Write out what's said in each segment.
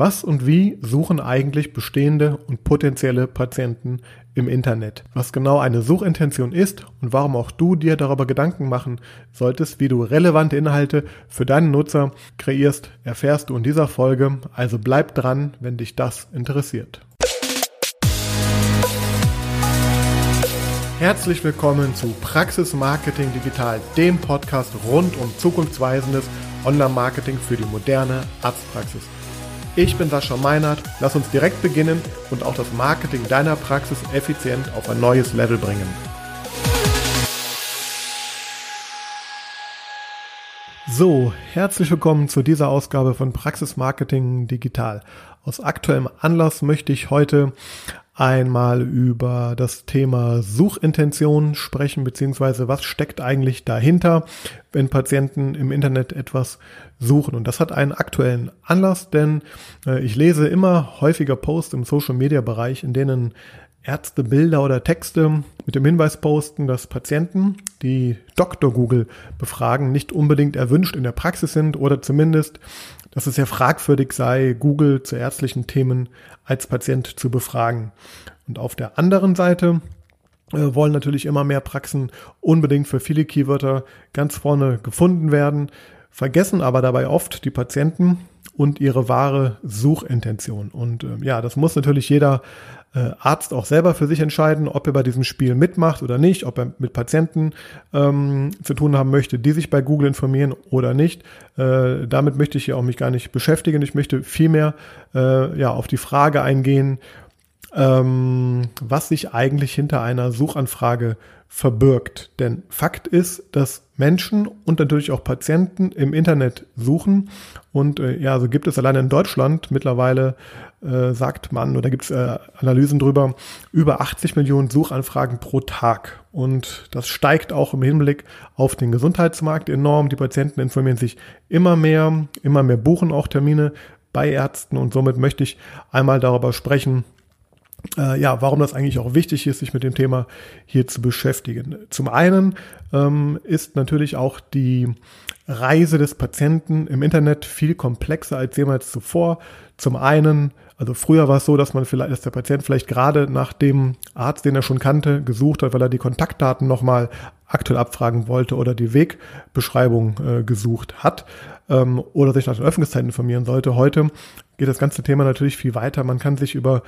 Was und wie suchen eigentlich bestehende und potenzielle Patienten im Internet? Was genau eine Suchintention ist und warum auch du dir darüber Gedanken machen solltest, wie du relevante Inhalte für deinen Nutzer kreierst, erfährst du in dieser Folge. Also bleib dran, wenn dich das interessiert. Herzlich willkommen zu Praxis Marketing Digital, dem Podcast rund um zukunftsweisendes Online-Marketing für die moderne Arztpraxis. Ich bin Sascha Meinert. Lass uns direkt beginnen und auch das Marketing deiner Praxis effizient auf ein neues Level bringen. So, herzlich willkommen zu dieser Ausgabe von Praxis Marketing Digital. Aus aktuellem Anlass möchte ich heute einmal über das Thema Suchintention sprechen, beziehungsweise was steckt eigentlich dahinter, wenn Patienten im Internet etwas suchen. Und das hat einen aktuellen Anlass, denn äh, ich lese immer häufiger Posts im Social-Media-Bereich, in denen Ärzte Bilder oder Texte mit dem Hinweis posten, dass Patienten, die Dr. Google befragen, nicht unbedingt erwünscht in der Praxis sind oder zumindest dass es sehr fragwürdig sei, Google zu ärztlichen Themen als Patient zu befragen. Und auf der anderen Seite äh, wollen natürlich immer mehr Praxen unbedingt für viele Keywörter ganz vorne gefunden werden, vergessen aber dabei oft die Patienten und ihre wahre Suchintention. Und äh, ja, das muss natürlich jeder äh, Arzt auch selber für sich entscheiden, ob er bei diesem Spiel mitmacht oder nicht, ob er mit Patienten ähm, zu tun haben möchte, die sich bei Google informieren oder nicht. Äh, damit möchte ich ja auch mich gar nicht beschäftigen. Ich möchte vielmehr äh, ja auf die Frage eingehen, ähm, was sich eigentlich hinter einer Suchanfrage verbirgt. Denn Fakt ist, dass Menschen und natürlich auch Patienten im Internet suchen. Und äh, ja, so gibt es allein in Deutschland mittlerweile, äh, sagt man, oder gibt es äh, Analysen drüber, über 80 Millionen Suchanfragen pro Tag. Und das steigt auch im Hinblick auf den Gesundheitsmarkt enorm. Die Patienten informieren sich immer mehr, immer mehr buchen auch Termine bei Ärzten. Und somit möchte ich einmal darüber sprechen, äh, ja, warum das eigentlich auch wichtig ist, sich mit dem Thema hier zu beschäftigen. Zum einen ähm, ist natürlich auch die Reise des Patienten im Internet viel komplexer als jemals zuvor. Zum einen, also früher war es so, dass man vielleicht, dass der Patient vielleicht gerade nach dem Arzt, den er schon kannte, gesucht hat, weil er die Kontaktdaten nochmal aktuell abfragen wollte oder die Wegbeschreibung äh, gesucht hat ähm, oder sich nach den Öffnungszeiten informieren sollte. Heute geht das ganze Thema natürlich viel weiter. Man kann sich über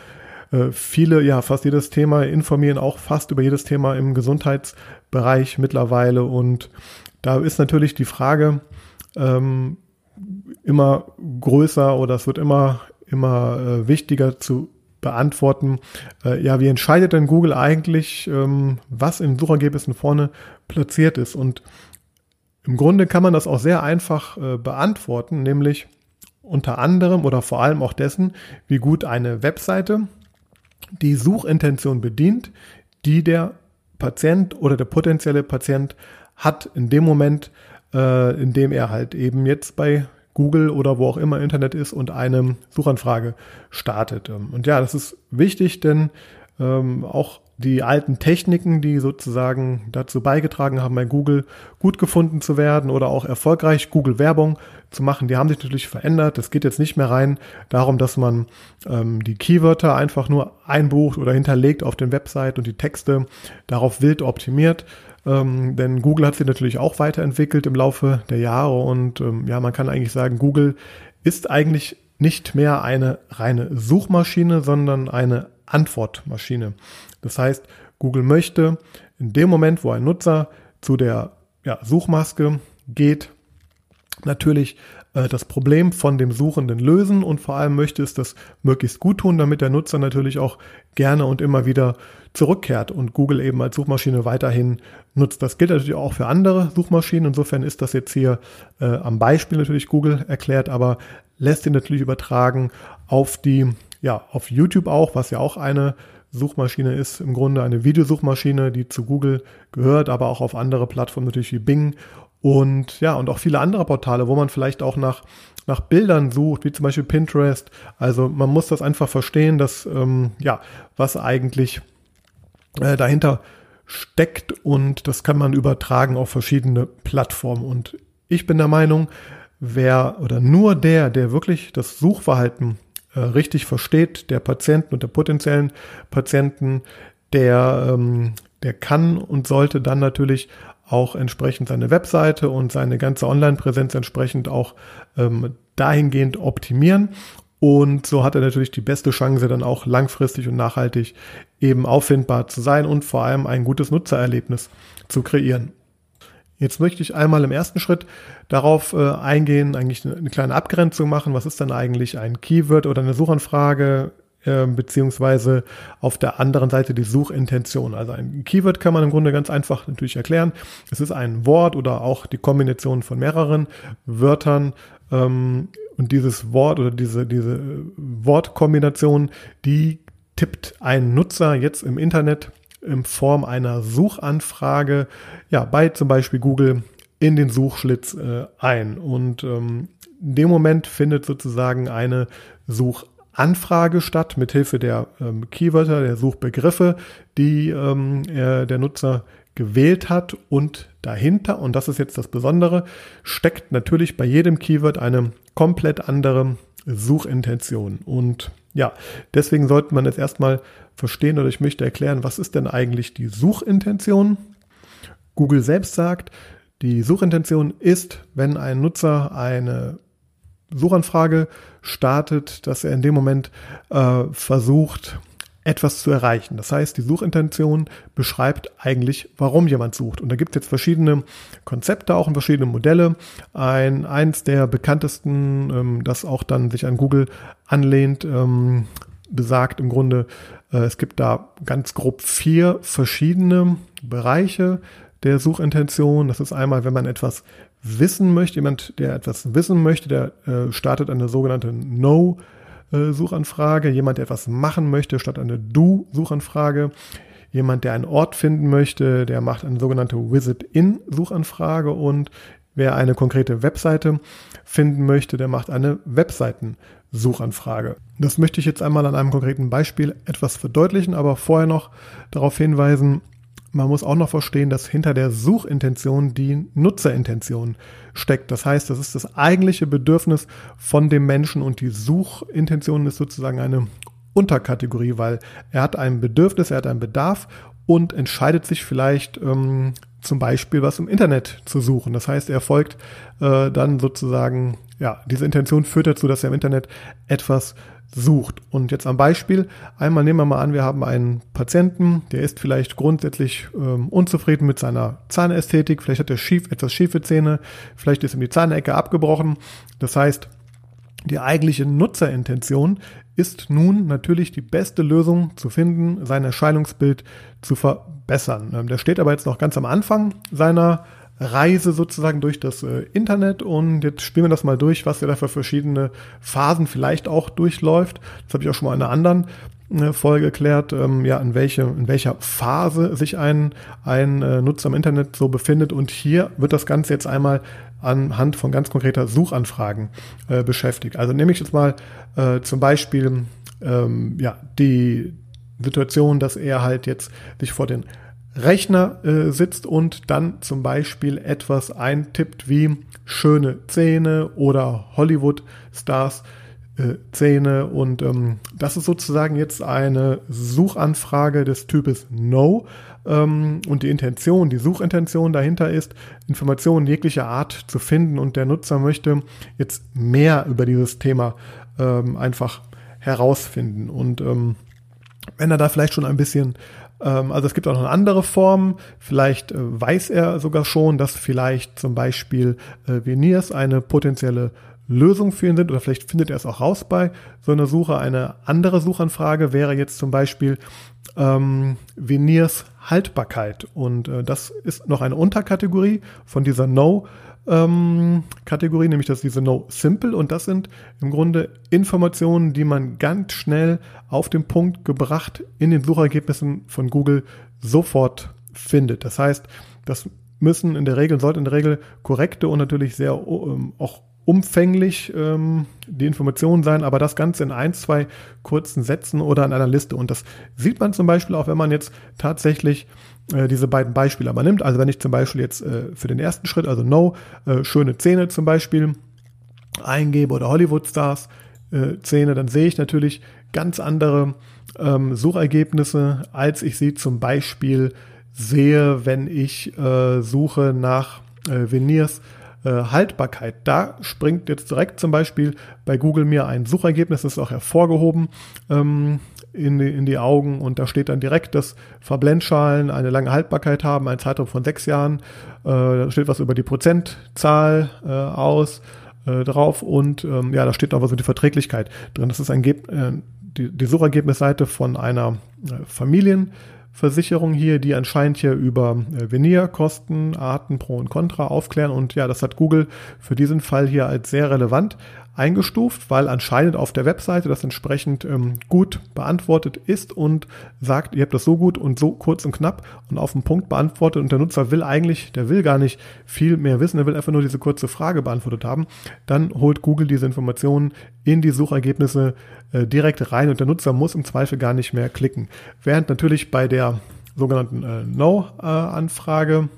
viele, ja, fast jedes Thema informieren, auch fast über jedes Thema im Gesundheitsbereich mittlerweile. Und da ist natürlich die Frage ähm, immer größer oder es wird immer, immer äh, wichtiger zu beantworten. Äh, ja, wie entscheidet denn Google eigentlich, ähm, was in Suchergebnissen vorne platziert ist? Und im Grunde kann man das auch sehr einfach äh, beantworten, nämlich unter anderem oder vor allem auch dessen, wie gut eine Webseite die Suchintention bedient, die der Patient oder der potenzielle Patient hat in dem Moment, äh, in dem er halt eben jetzt bei Google oder wo auch immer Internet ist und eine Suchanfrage startet. Und ja, das ist wichtig, denn ähm, auch die alten Techniken, die sozusagen dazu beigetragen haben, bei Google gut gefunden zu werden oder auch erfolgreich Google Werbung zu machen, die haben sich natürlich verändert. Es geht jetzt nicht mehr rein darum, dass man ähm, die Keywörter einfach nur einbucht oder hinterlegt auf den Website und die Texte darauf wild optimiert. Ähm, denn Google hat sich natürlich auch weiterentwickelt im Laufe der Jahre und ähm, ja, man kann eigentlich sagen, Google ist eigentlich nicht mehr eine reine Suchmaschine, sondern eine Antwortmaschine. Das heißt, Google möchte in dem Moment, wo ein Nutzer zu der ja, Suchmaske geht, natürlich äh, das Problem von dem Suchenden lösen und vor allem möchte es das möglichst gut tun, damit der Nutzer natürlich auch gerne und immer wieder zurückkehrt und Google eben als Suchmaschine weiterhin nutzt. Das gilt natürlich auch für andere Suchmaschinen. Insofern ist das jetzt hier äh, am Beispiel natürlich Google erklärt, aber lässt ihn natürlich übertragen auf die, ja, auf YouTube auch, was ja auch eine Suchmaschine ist im Grunde eine Videosuchmaschine, die zu Google gehört, aber auch auf andere Plattformen natürlich wie Bing und ja, und auch viele andere Portale, wo man vielleicht auch nach, nach Bildern sucht, wie zum Beispiel Pinterest. Also man muss das einfach verstehen, dass, ähm, ja, was eigentlich äh, dahinter steckt und das kann man übertragen auf verschiedene Plattformen. Und ich bin der Meinung, wer oder nur der, der wirklich das Suchverhalten äh, richtig versteht, der Patienten und der potenziellen Patienten, der, ähm, der kann und sollte dann natürlich auch entsprechend seine Webseite und seine ganze Online-Präsenz entsprechend auch ähm, dahingehend optimieren. Und so hat er natürlich die beste Chance, dann auch langfristig und nachhaltig eben auffindbar zu sein und vor allem ein gutes Nutzererlebnis zu kreieren. Jetzt möchte ich einmal im ersten Schritt darauf äh, eingehen, eigentlich eine, eine, kleine Abgrenzung machen. Was ist denn eigentlich ein Keyword oder eine Suchanfrage? Äh, beziehungsweise auf der anderen Seite die Suchintention. Also ein Keyword kann man im Grunde ganz einfach natürlich erklären. Es ist ein Wort oder auch die Kombination von mehreren Wörtern. Ähm, und dieses Wort oder diese, diese Wortkombination, die tippt ein Nutzer jetzt im Internet in Form einer Suchanfrage, ja, bei zum Beispiel Google in den Suchschlitz äh, ein. Und ähm, in dem Moment findet sozusagen eine Suchanfrage statt, mithilfe der ähm, Keywörter, der Suchbegriffe, die ähm, er, der Nutzer gewählt hat und dahinter, und das ist jetzt das Besondere, steckt natürlich bei jedem Keyword eine komplett andere Suchintention. Und ja, deswegen sollte man jetzt erstmal verstehen oder ich möchte erklären, was ist denn eigentlich die Suchintention? Google selbst sagt, die Suchintention ist, wenn ein Nutzer eine Suchanfrage startet, dass er in dem Moment äh, versucht, etwas zu erreichen. Das heißt, die Suchintention beschreibt eigentlich, warum jemand sucht. Und da gibt es jetzt verschiedene Konzepte auch und verschiedene Modelle. Ein, eins der bekanntesten, ähm, das auch dann sich an Google anlehnt, ähm, besagt im Grunde, äh, es gibt da ganz grob vier verschiedene Bereiche der Suchintention. Das ist einmal, wenn man etwas wissen möchte, jemand, der etwas wissen möchte, der äh, startet eine sogenannte No- Suchanfrage, jemand, der etwas machen möchte, statt eine Do-Suchanfrage, jemand, der einen Ort finden möchte, der macht eine sogenannte Visit-In-Suchanfrage. Und wer eine konkrete Webseite finden möchte, der macht eine Webseiten-Suchanfrage. Das möchte ich jetzt einmal an einem konkreten Beispiel etwas verdeutlichen, aber vorher noch darauf hinweisen, man muss auch noch verstehen, dass hinter der Suchintention die Nutzerintention steckt. Das heißt, das ist das eigentliche Bedürfnis von dem Menschen und die Suchintention ist sozusagen eine Unterkategorie, weil er hat ein Bedürfnis, er hat einen Bedarf und entscheidet sich vielleicht ähm, zum Beispiel was im Internet zu suchen. Das heißt, er folgt äh, dann sozusagen, ja, diese Intention führt dazu, dass er im Internet etwas sucht. Und jetzt am Beispiel, einmal nehmen wir mal an, wir haben einen Patienten, der ist vielleicht grundsätzlich ähm, unzufrieden mit seiner Zahnästhetik, vielleicht hat er schief, etwas schiefe Zähne, vielleicht ist ihm die Zahnecke abgebrochen. Das heißt, die eigentliche Nutzerintention ist nun natürlich die beste Lösung zu finden, sein Erscheinungsbild zu verbessern. Ähm, der steht aber jetzt noch ganz am Anfang seiner Reise sozusagen durch das äh, Internet und jetzt spielen wir das mal durch, was er da für verschiedene Phasen vielleicht auch durchläuft. Das habe ich auch schon mal in einer anderen äh, Folge erklärt, ähm, ja, in, welche, in welcher Phase sich ein, ein äh, Nutzer im Internet so befindet. Und hier wird das Ganze jetzt einmal anhand von ganz konkreter Suchanfragen äh, beschäftigt. Also nehme ich jetzt mal äh, zum Beispiel ähm, ja, die Situation, dass er halt jetzt sich vor den Rechner äh, sitzt und dann zum Beispiel etwas eintippt wie schöne Zähne oder Hollywood-Stars äh, Zähne. Und ähm, das ist sozusagen jetzt eine Suchanfrage des Types No. Ähm, und die Intention, die Suchintention dahinter ist, Informationen jeglicher Art zu finden. Und der Nutzer möchte jetzt mehr über dieses Thema ähm, einfach herausfinden. Und ähm, wenn er da vielleicht schon ein bisschen also es gibt auch noch andere Form. Vielleicht äh, weiß er sogar schon, dass vielleicht zum Beispiel äh, Veneers eine potenzielle Lösung für ihn sind oder vielleicht findet er es auch raus bei so einer Suche. Eine andere Suchanfrage wäre jetzt zum Beispiel ähm, Veneers Haltbarkeit und äh, das ist noch eine Unterkategorie von dieser No ähm, Kategorie, nämlich das diese No Simple und das sind im Grunde Informationen, die man ganz schnell auf den Punkt gebracht in den Suchergebnissen von Google sofort findet. Das heißt, das müssen in der Regel, sollten in der Regel korrekte und natürlich sehr ähm, auch umfänglich ähm, die Informationen sein, aber das Ganze in ein, zwei kurzen Sätzen oder in einer Liste. Und das sieht man zum Beispiel auch, wenn man jetzt tatsächlich äh, diese beiden Beispiele aber nimmt. Also wenn ich zum Beispiel jetzt äh, für den ersten Schritt, also No, äh, schöne Zähne zum Beispiel eingebe oder Hollywood-Stars, äh, Szene, dann sehe ich natürlich ganz andere ähm, Suchergebnisse, als ich sie zum Beispiel sehe, wenn ich äh, suche nach Veneers äh, Haltbarkeit. Da springt jetzt direkt zum Beispiel bei Google mir ein Suchergebnis, das ist auch hervorgehoben ähm, in, die, in die Augen und da steht dann direkt, dass Verblendschalen eine lange Haltbarkeit haben, ein Zeitraum von sechs Jahren. Äh, da steht was über die Prozentzahl äh, aus äh, drauf und ähm, ja, da steht auch was über die Verträglichkeit drin. Das ist ein Ge äh, die, die Suchergebnisseite von einer äh, Familien Versicherung hier, die anscheinend hier über äh, Venierkosten, Arten, Pro und Contra aufklären. Und ja, das hat Google für diesen Fall hier als sehr relevant eingestuft, weil anscheinend auf der Webseite das entsprechend ähm, gut beantwortet ist und sagt, ihr habt das so gut und so kurz und knapp und auf den Punkt beantwortet und der Nutzer will eigentlich, der will gar nicht viel mehr wissen, er will einfach nur diese kurze Frage beantwortet haben, dann holt Google diese Informationen in die Suchergebnisse äh, direkt rein und der Nutzer muss im Zweifel gar nicht mehr klicken. Während natürlich bei der sogenannten äh, No-Anfrage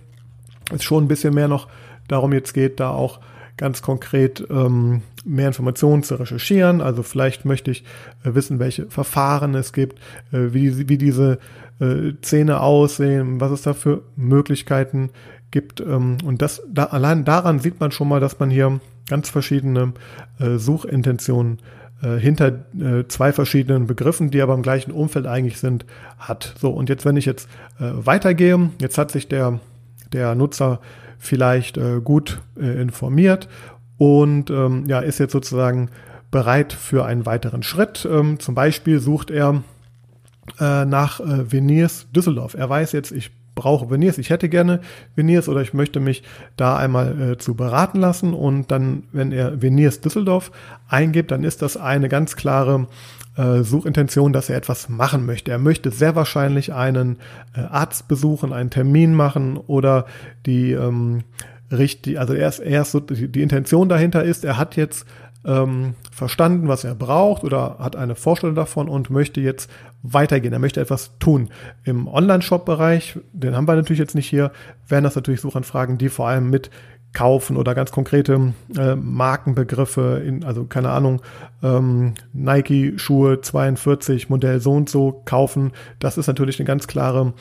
es schon ein bisschen mehr noch darum jetzt geht, da auch ganz konkret ähm, mehr Informationen zu recherchieren. Also vielleicht möchte ich äh, wissen, welche Verfahren es gibt, äh, wie, wie diese äh, Zähne aussehen, was es da für Möglichkeiten gibt. Ähm, und das da, allein daran sieht man schon mal, dass man hier ganz verschiedene äh, Suchintentionen äh, hinter äh, zwei verschiedenen Begriffen, die aber im gleichen Umfeld eigentlich sind, hat. So, und jetzt, wenn ich jetzt äh, weitergehe, jetzt hat sich der, der Nutzer vielleicht äh, gut äh, informiert und ähm, ja, ist jetzt sozusagen bereit für einen weiteren Schritt. Ähm, zum Beispiel sucht er äh, nach äh, Veneers Düsseldorf. Er weiß jetzt, ich brauche Veneers, ich hätte gerne Veneers oder ich möchte mich da einmal äh, zu beraten lassen und dann, wenn er Veneers Düsseldorf eingibt, dann ist das eine ganz klare äh, Suchintention, dass er etwas machen möchte. Er möchte sehr wahrscheinlich einen äh, Arzt besuchen, einen Termin machen oder die ähm, richtig, also erst erst so die, die Intention dahinter ist, er hat jetzt ähm, verstanden, was er braucht oder hat eine Vorstellung davon und möchte jetzt weitergehen. Er möchte etwas tun. Im Online-Shop-Bereich, den haben wir natürlich jetzt nicht hier, wären das natürlich Suchanfragen, die vor allem mit kaufen oder ganz konkrete äh, Markenbegriffe, in, also keine Ahnung, ähm, Nike Schuhe 42 Modell so und so kaufen. Das ist natürlich eine ganz klare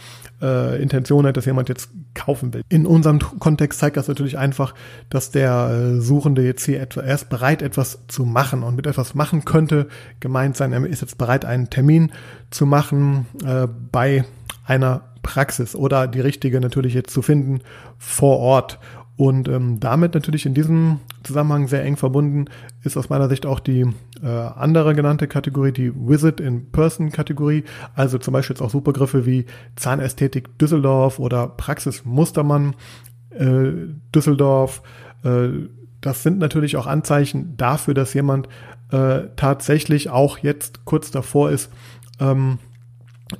äh, Intention, dass jemand jetzt kaufen will. In unserem Kontext zeigt das natürlich einfach, dass der äh, Suchende jetzt hier etwa, er ist bereit, etwas zu machen und mit etwas machen könnte gemeint sein, er ist jetzt bereit, einen Termin zu machen äh, bei einer Praxis oder die richtige natürlich jetzt zu finden vor Ort. Und ähm, damit natürlich in diesem Zusammenhang sehr eng verbunden ist aus meiner Sicht auch die äh, andere genannte Kategorie, die Visit in Person Kategorie. Also zum Beispiel jetzt auch Supergriffe wie Zahnästhetik Düsseldorf oder Praxis Mustermann äh, Düsseldorf. Äh, das sind natürlich auch Anzeichen dafür, dass jemand äh, tatsächlich auch jetzt kurz davor ist, ähm,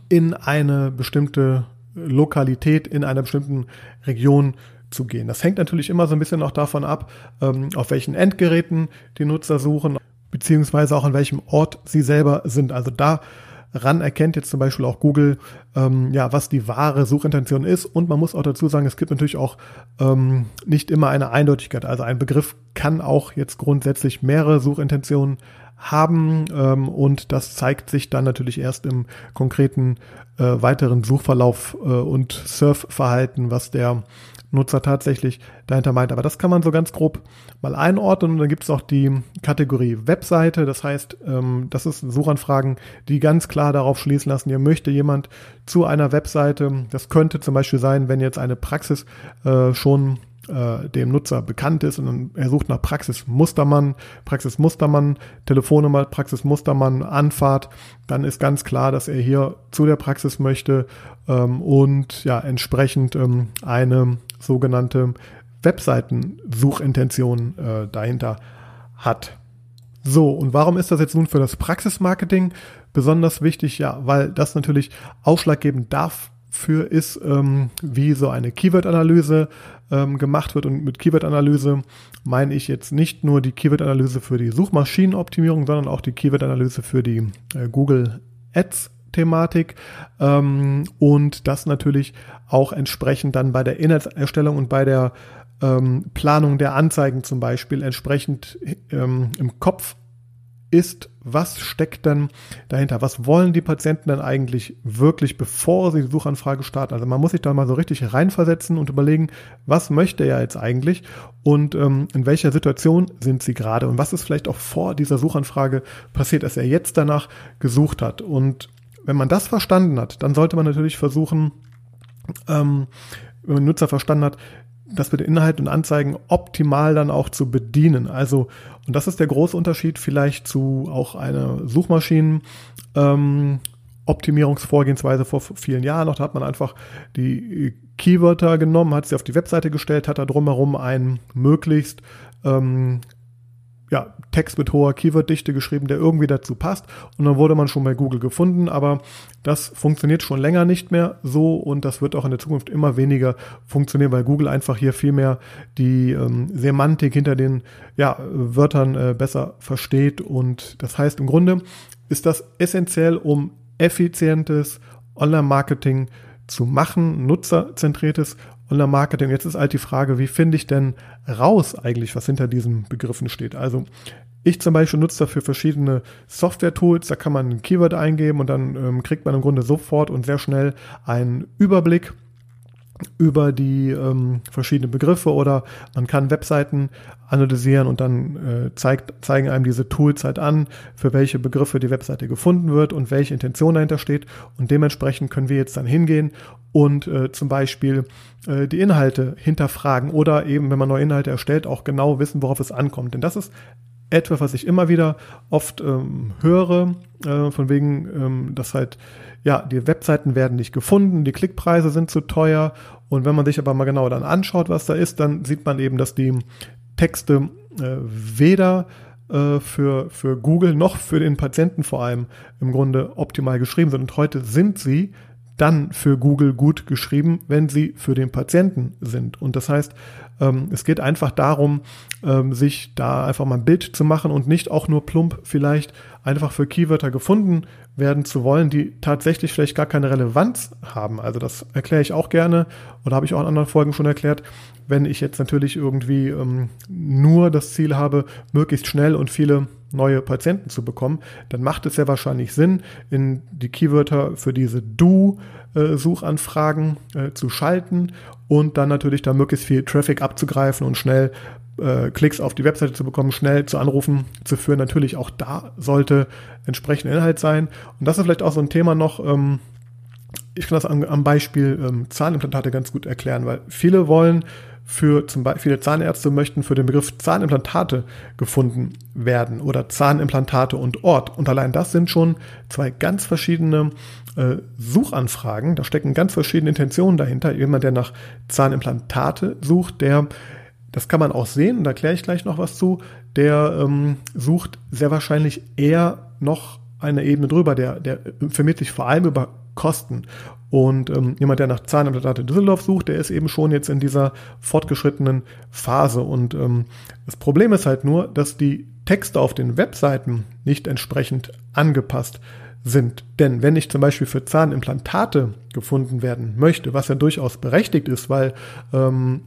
in eine bestimmte Lokalität, in einer bestimmten Region zu gehen. Das hängt natürlich immer so ein bisschen auch davon ab, ähm, auf welchen Endgeräten die Nutzer suchen, beziehungsweise auch an welchem Ort sie selber sind. Also daran erkennt jetzt zum Beispiel auch Google, ähm, ja, was die wahre Suchintention ist. Und man muss auch dazu sagen, es gibt natürlich auch ähm, nicht immer eine Eindeutigkeit. Also ein Begriff kann auch jetzt grundsätzlich mehrere Suchintentionen haben ähm, und das zeigt sich dann natürlich erst im konkreten äh, weiteren Suchverlauf äh, und Surfverhalten, was der Nutzer tatsächlich dahinter meint. Aber das kann man so ganz grob mal einordnen. Und dann gibt es auch die Kategorie Webseite. Das heißt, ähm, das ist Suchanfragen, die ganz klar darauf schließen lassen, hier möchte jemand zu einer Webseite. Das könnte zum Beispiel sein, wenn jetzt eine Praxis äh, schon äh, dem Nutzer bekannt ist und er sucht nach Praxis Mustermann, Praxis Mustermann, Telefonnummer Praxis Mustermann, Anfahrt, dann ist ganz klar, dass er hier zu der Praxis möchte ähm, und ja entsprechend ähm, eine sogenannte Webseitensuchintention äh, dahinter hat. So, und warum ist das jetzt nun für das Praxismarketing besonders wichtig? Ja, weil das natürlich ausschlaggebend dafür ist, ähm, wie so eine Keyword-Analyse ähm, gemacht wird. Und mit Keyword-Analyse meine ich jetzt nicht nur die Keyword-Analyse für die Suchmaschinenoptimierung, sondern auch die Keyword-Analyse für die äh, Google Ads Thematik ähm, und das natürlich auch entsprechend dann bei der Inhaltserstellung und bei der ähm, Planung der Anzeigen zum Beispiel entsprechend ähm, im Kopf ist, was steckt denn dahinter? Was wollen die Patienten denn eigentlich wirklich, bevor sie die Suchanfrage starten? Also man muss sich da mal so richtig reinversetzen und überlegen, was möchte er jetzt eigentlich und ähm, in welcher Situation sind sie gerade und was ist vielleicht auch vor dieser Suchanfrage passiert, dass er jetzt danach gesucht hat. Und wenn man das verstanden hat, dann sollte man natürlich versuchen, ähm, wenn man Nutzer verstanden hat, das mit Inhalt und Anzeigen optimal dann auch zu bedienen. Also, und das ist der große Unterschied vielleicht zu auch einer Suchmaschinen, ähm, Optimierungsvorgehensweise vor vielen Jahren noch. Da hat man einfach die Keywörter genommen, hat sie auf die Webseite gestellt, hat da drumherum ein möglichst ähm, ja, Text mit hoher Keyworddichte geschrieben, der irgendwie dazu passt. Und dann wurde man schon bei Google gefunden, aber das funktioniert schon länger nicht mehr so und das wird auch in der Zukunft immer weniger funktionieren, weil Google einfach hier viel mehr die ähm, Semantik hinter den ja, Wörtern äh, besser versteht. Und das heißt, im Grunde ist das essentiell, um effizientes Online-Marketing zu machen, nutzerzentriertes Online-Marketing. Jetzt ist halt die Frage, wie finde ich denn raus eigentlich, was hinter diesen Begriffen steht? Also ich zum Beispiel nutze dafür verschiedene Software-Tools, da kann man ein Keyword eingeben und dann ähm, kriegt man im Grunde sofort und sehr schnell einen Überblick über die ähm, verschiedenen Begriffe oder man kann Webseiten analysieren und dann äh, zeigt, zeigen einem diese Tools halt an, für welche Begriffe die Webseite gefunden wird und welche Intention dahinter steht. Und dementsprechend können wir jetzt dann hingehen und äh, zum Beispiel äh, die Inhalte hinterfragen oder eben, wenn man neue Inhalte erstellt, auch genau wissen, worauf es ankommt. Denn das ist etwas, was ich immer wieder oft ähm, höre, äh, von wegen, ähm, dass halt, ja, die Webseiten werden nicht gefunden, die Klickpreise sind zu teuer. Und wenn man sich aber mal genau dann anschaut, was da ist, dann sieht man eben, dass die Texte äh, weder äh, für, für Google noch für den Patienten vor allem im Grunde optimal geschrieben sind. Und heute sind sie dann für Google gut geschrieben, wenn sie für den Patienten sind. Und das heißt, ähm, es geht einfach darum, ähm, sich da einfach mal ein Bild zu machen und nicht auch nur plump vielleicht einfach für Keywörter gefunden werden zu wollen, die tatsächlich vielleicht gar keine Relevanz haben. Also das erkläre ich auch gerne oder habe ich auch in anderen Folgen schon erklärt. Wenn ich jetzt natürlich irgendwie ähm, nur das Ziel habe, möglichst schnell und viele neue Patienten zu bekommen, dann macht es ja wahrscheinlich Sinn, in die Keywörter für diese Du-Suchanfragen äh, zu schalten und dann natürlich da möglichst viel Traffic abzugreifen und schnell äh, Klicks auf die Webseite zu bekommen, schnell zu Anrufen zu führen. Natürlich auch da sollte entsprechender Inhalt sein. Und das ist vielleicht auch so ein Thema noch, ähm, ich kann das am, am Beispiel ähm, Zahnimplantate ganz gut erklären, weil viele wollen für zum Beispiel viele Zahnärzte möchten für den Begriff Zahnimplantate gefunden werden oder Zahnimplantate und Ort. Und allein das sind schon zwei ganz verschiedene äh, Suchanfragen. Da stecken ganz verschiedene Intentionen dahinter. Jemand, der nach Zahnimplantate sucht, der das kann man auch sehen, da erkläre ich gleich noch was zu, der ähm, sucht sehr wahrscheinlich eher noch eine Ebene drüber, der, der informiert sich vor allem über Kosten. Und ähm, jemand, der nach Zahnimplantate Düsseldorf sucht, der ist eben schon jetzt in dieser fortgeschrittenen Phase. Und ähm, das Problem ist halt nur, dass die Texte auf den Webseiten nicht entsprechend angepasst sind. Denn wenn ich zum Beispiel für Zahnimplantate gefunden werden möchte, was ja durchaus berechtigt ist, weil ähm,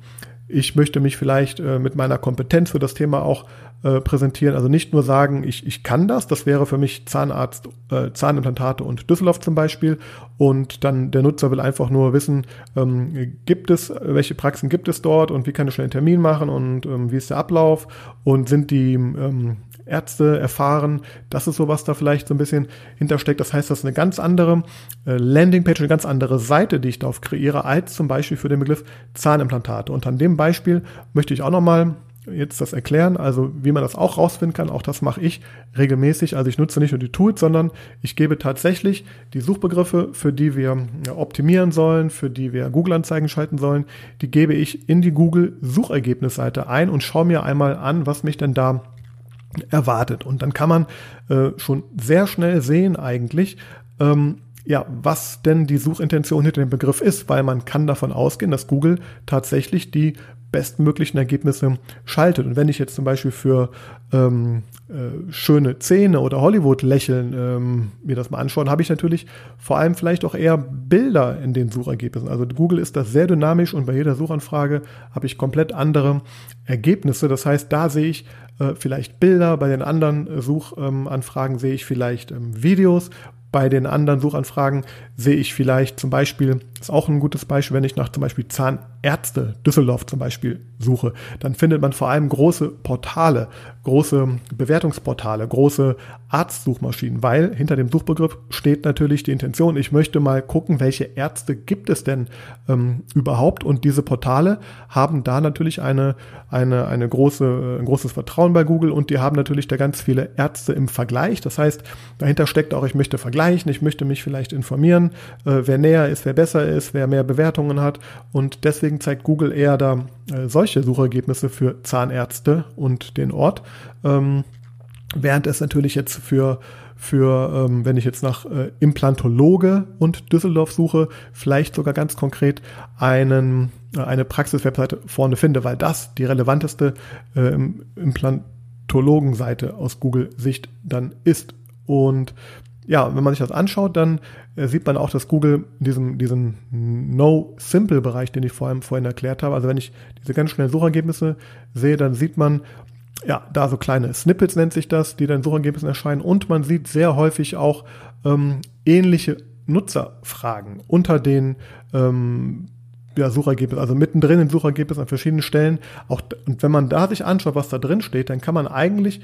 ich möchte mich vielleicht äh, mit meiner Kompetenz für das Thema auch äh, präsentieren. Also nicht nur sagen, ich, ich kann das, das wäre für mich Zahnarzt, äh, Zahnimplantate und Düsseldorf zum Beispiel. Und dann der Nutzer will einfach nur wissen, ähm, gibt es, welche Praxen gibt es dort und wie kann ich schnell einen Termin machen und ähm, wie ist der Ablauf und sind die ähm, Ärzte erfahren. Das ist so, was da vielleicht so ein bisschen hintersteckt. Das heißt, das ist eine ganz andere äh, Landingpage, eine ganz andere Seite, die ich darauf kreiere, als zum Beispiel für den Begriff Zahnimplantate. Und an dem Beispiel möchte ich auch nochmal jetzt das erklären, also wie man das auch rausfinden kann, auch das mache ich regelmäßig. Also ich nutze nicht nur die Tools, sondern ich gebe tatsächlich die Suchbegriffe, für die wir optimieren sollen, für die wir Google-Anzeigen schalten sollen, die gebe ich in die Google-Suchergebnisseite ein und schaue mir einmal an, was mich denn da erwartet. Und dann kann man äh, schon sehr schnell sehen eigentlich, ähm, ja, was denn die Suchintention hinter dem Begriff ist, weil man kann davon ausgehen, dass Google tatsächlich die bestmöglichen Ergebnisse schaltet. Und wenn ich jetzt zum Beispiel für ähm, äh, schöne Zähne oder Hollywood-Lächeln ähm, mir das mal anschaue, habe ich natürlich vor allem vielleicht auch eher Bilder in den Suchergebnissen. Also Google ist das sehr dynamisch und bei jeder Suchanfrage habe ich komplett andere Ergebnisse. Das heißt, da sehe ich äh, vielleicht Bilder, bei den anderen äh, Suchanfragen sehe ich vielleicht ähm, Videos bei den anderen Suchanfragen sehe ich vielleicht zum Beispiel, ist auch ein gutes Beispiel, wenn ich nach zum Beispiel Zahnärzte Düsseldorf zum Beispiel suche, dann findet man vor allem große Portale, große Bewertungsportale, große Arztsuchmaschinen, weil hinter dem Suchbegriff steht natürlich die Intention, ich möchte mal gucken, welche Ärzte gibt es denn ähm, überhaupt und diese Portale haben da natürlich eine, eine, eine große, ein großes Vertrauen bei Google und die haben natürlich da ganz viele Ärzte im Vergleich. Das heißt, dahinter steckt auch, ich möchte vergleichen, ich möchte mich vielleicht informieren, äh, wer näher ist, wer besser ist, wer mehr Bewertungen hat und deswegen zeigt Google eher da äh, solche Suchergebnisse für Zahnärzte und den Ort, ähm, während es natürlich jetzt für für, ähm, wenn ich jetzt nach äh, Implantologe und Düsseldorf suche, vielleicht sogar ganz konkret einen, äh, eine Praxiswebseite vorne finde, weil das die relevanteste äh, Implantologenseite aus Google-Sicht dann ist. Und ja, wenn man sich das anschaut, dann sieht man auch, dass Google diesen, diesen No-Simple-Bereich, den ich vor allem vorhin erklärt habe, also wenn ich diese ganz schnellen Suchergebnisse sehe, dann sieht man, ja, da so kleine Snippets nennt sich das, die dann Suchergebnissen erscheinen und man sieht sehr häufig auch ähm, ähnliche Nutzerfragen unter den ähm, ja, Suchergebnissen, also mittendrin in Suchergebnissen an verschiedenen Stellen. Auch, und wenn man da sich anschaut, was da drin steht, dann kann man eigentlich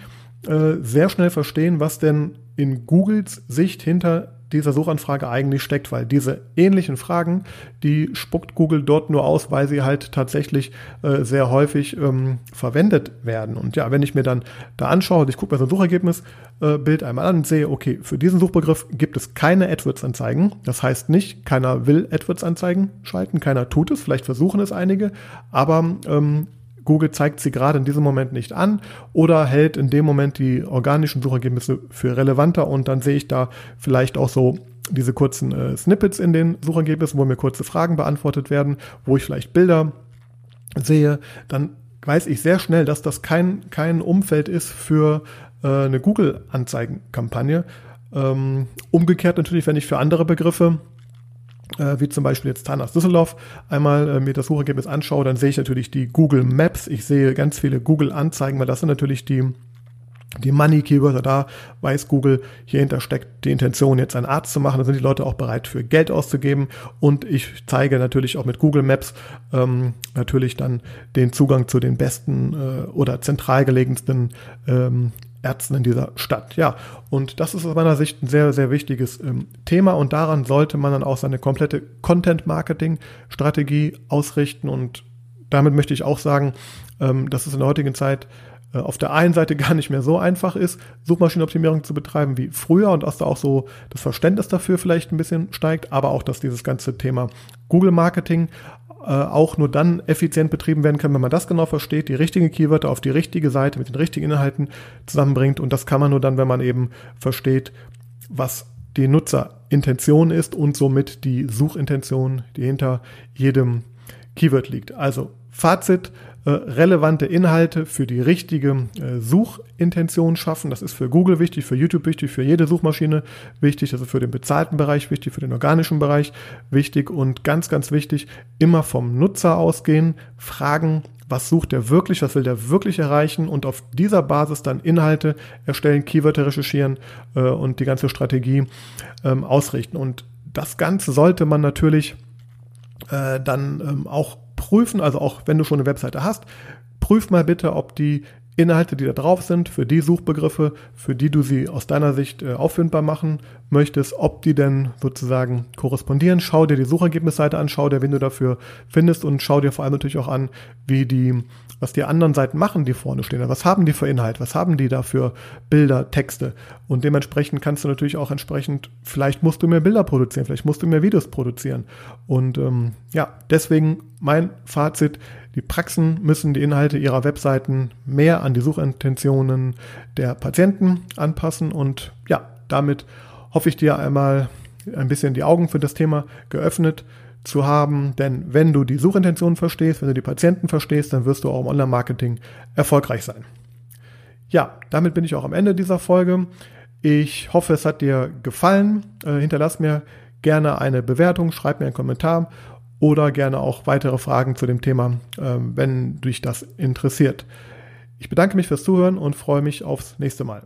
äh, sehr schnell verstehen, was denn in Googles Sicht hinter dieser Suchanfrage eigentlich steckt, weil diese ähnlichen Fragen, die spuckt Google dort nur aus, weil sie halt tatsächlich äh, sehr häufig ähm, verwendet werden. Und ja, wenn ich mir dann da anschaue, ich gucke mir so ein Suchergebnisbild äh, einmal an und sehe, okay, für diesen Suchbegriff gibt es keine AdWords-Anzeigen. Das heißt nicht, keiner will AdWords-Anzeigen schalten, keiner tut es, vielleicht versuchen es einige, aber ähm, Google zeigt sie gerade in diesem Moment nicht an oder hält in dem Moment die organischen Suchergebnisse für relevanter und dann sehe ich da vielleicht auch so diese kurzen äh, Snippets in den Suchergebnissen, wo mir kurze Fragen beantwortet werden, wo ich vielleicht Bilder sehe, dann weiß ich sehr schnell, dass das kein, kein Umfeld ist für äh, eine Google-Anzeigenkampagne. Ähm, umgekehrt natürlich, wenn ich für andere Begriffe äh, wie zum Beispiel jetzt Zahnarzt Düsseldorf, einmal äh, mir das Suchergebnis anschaue, dann sehe ich natürlich die Google Maps, ich sehe ganz viele Google-Anzeigen, weil das sind natürlich die die Money-Keywörter, da weiß Google, hierhinter steckt die Intention, jetzt einen Arzt zu machen. Da sind die Leute auch bereit für Geld auszugeben. Und ich zeige natürlich auch mit Google Maps ähm, natürlich dann den Zugang zu den besten äh, oder zentral gelegensten ähm, Ärzten in dieser Stadt. Ja, und das ist aus meiner Sicht ein sehr, sehr wichtiges ähm, Thema und daran sollte man dann auch seine komplette Content-Marketing-Strategie ausrichten und damit möchte ich auch sagen, ähm, dass es in der heutigen Zeit äh, auf der einen Seite gar nicht mehr so einfach ist, Suchmaschinenoptimierung zu betreiben wie früher und dass da auch so das Verständnis dafür vielleicht ein bisschen steigt, aber auch, dass dieses ganze Thema Google Marketing auch nur dann effizient betrieben werden kann, wenn man das genau versteht, die richtigen Keywörter auf die richtige Seite mit den richtigen Inhalten zusammenbringt. Und das kann man nur dann, wenn man eben versteht, was die Nutzerintention ist und somit die Suchintention, die hinter jedem Keyword liegt. Also Fazit, äh, relevante Inhalte für die richtige äh, Suchintention schaffen. Das ist für Google wichtig, für YouTube wichtig, für jede Suchmaschine wichtig, das ist für den bezahlten Bereich wichtig, für den organischen Bereich wichtig und ganz, ganz wichtig, immer vom Nutzer ausgehen, fragen, was sucht er wirklich, was will der wirklich erreichen und auf dieser Basis dann Inhalte erstellen, Keywörter recherchieren äh, und die ganze Strategie ähm, ausrichten. Und das Ganze sollte man natürlich äh, dann ähm, auch prüfen, also auch wenn du schon eine Webseite hast, prüf mal bitte, ob die Inhalte, die da drauf sind, für die Suchbegriffe, für die du sie aus deiner Sicht äh, auffindbar machen möchtest, ob die denn sozusagen korrespondieren. Schau dir die Suchergebnisseite an, schau dir, wen du dafür findest und schau dir vor allem natürlich auch an, wie die, was die anderen Seiten machen, die vorne stehen. Was haben die für Inhalt? Was haben die da für Bilder, Texte? Und dementsprechend kannst du natürlich auch entsprechend, vielleicht musst du mehr Bilder produzieren, vielleicht musst du mehr Videos produzieren. Und ähm, ja, deswegen mein Fazit, die Praxen müssen die Inhalte ihrer Webseiten mehr an die Suchintentionen der Patienten anpassen und ja, damit hoffe ich dir einmal ein bisschen die Augen für das Thema geöffnet zu haben, denn wenn du die Suchintentionen verstehst, wenn du die Patienten verstehst, dann wirst du auch im Online-Marketing erfolgreich sein. Ja, damit bin ich auch am Ende dieser Folge. Ich hoffe, es hat dir gefallen. Äh, hinterlass mir gerne eine Bewertung, schreib mir einen Kommentar oder gerne auch weitere Fragen zu dem Thema, äh, wenn dich das interessiert. Ich bedanke mich fürs Zuhören und freue mich aufs nächste Mal.